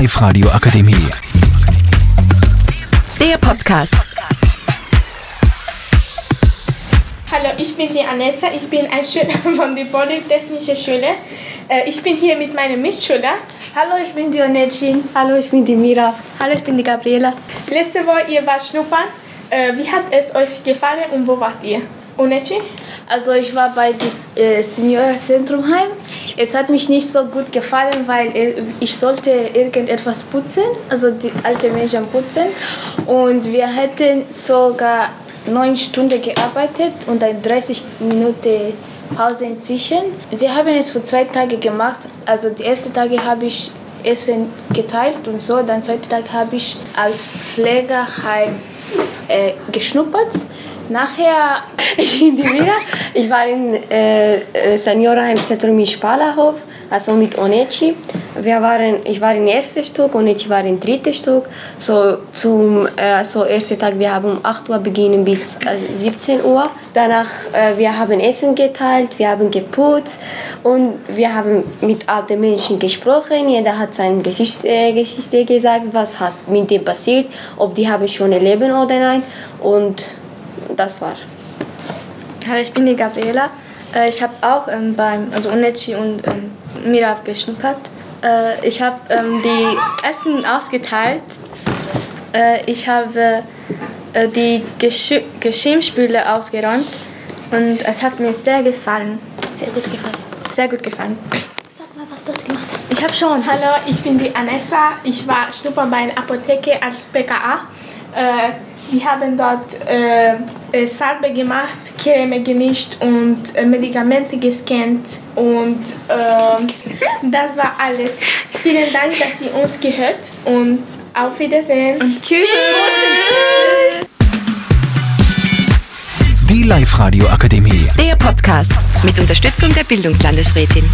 Live-Radio Akademie. Der Podcast. Hallo, ich bin die Anessa, ich bin ein Schüler von der Polytechnischen Schule. Äh, Ich bin hier mit meinem Mitschüler. Hallo, ich bin die Onetchin. Hallo, ich bin die Mira. Hallo, ich bin die Gabriela. Letzte Woche ihr wart schnuppern. Äh, Wie hat es euch gefallen und wo wart ihr? Unechi? Also ich war bei dem äh, Seniorenzentrumheim. Es hat mich nicht so gut gefallen, weil ich sollte irgendetwas putzen, also die alte Menschen putzen. Und wir hätten sogar neun Stunden gearbeitet und dann 30 Minuten Pause inzwischen. Wir haben es für zwei Tage gemacht. Also die ersten Tage habe ich Essen geteilt und so. Dann zweiten Tag habe ich als Pflegeheim äh, geschnuppert. Nachher Ich bin Mira. Ich war im äh, äh, Seniorenheimzentrum in Spalahof, also mit Oneci. Wir waren, ich war im ersten Stock, Oneci war im dritten Stock. So zum äh, so ersten Tag, wir haben um 8 Uhr beginnen bis äh, 17 Uhr. Danach, äh, wir haben Essen geteilt, wir haben geputzt und wir haben mit alten Menschen gesprochen. Jeder hat seine Geschichte, äh, Geschichte gesagt, was hat mit dem passiert, ob die haben schon erlebt oder nein. Und das war. Hallo, ich bin die Gabriela. Äh, Ich habe auch ähm, beim also Uneci und ähm, Mira geschnuppert. Äh, Ich habe ähm, die Essen ausgeteilt. Äh, Ich habe äh, die Geschü Geschirrspüle ausgeräumt und es hat mir sehr gefallen. sehr gut gefallen. Sehr gut gefallen. Sag mal, was du hast gemacht. Ich habe schon. Hallo, ich bin die Anessa. Ich war schnuppern bei einer Apotheke als PKA. Äh, wir haben dort äh, äh, Salbe gemacht, Creme gemischt und äh, Medikamente gescannt. Und ähm, das war alles. Vielen Dank, dass ihr uns gehört und auf Wiedersehen. Tschüss. Die Live-Radio Akademie. Der Podcast mit Unterstützung der Bildungslandesrätin.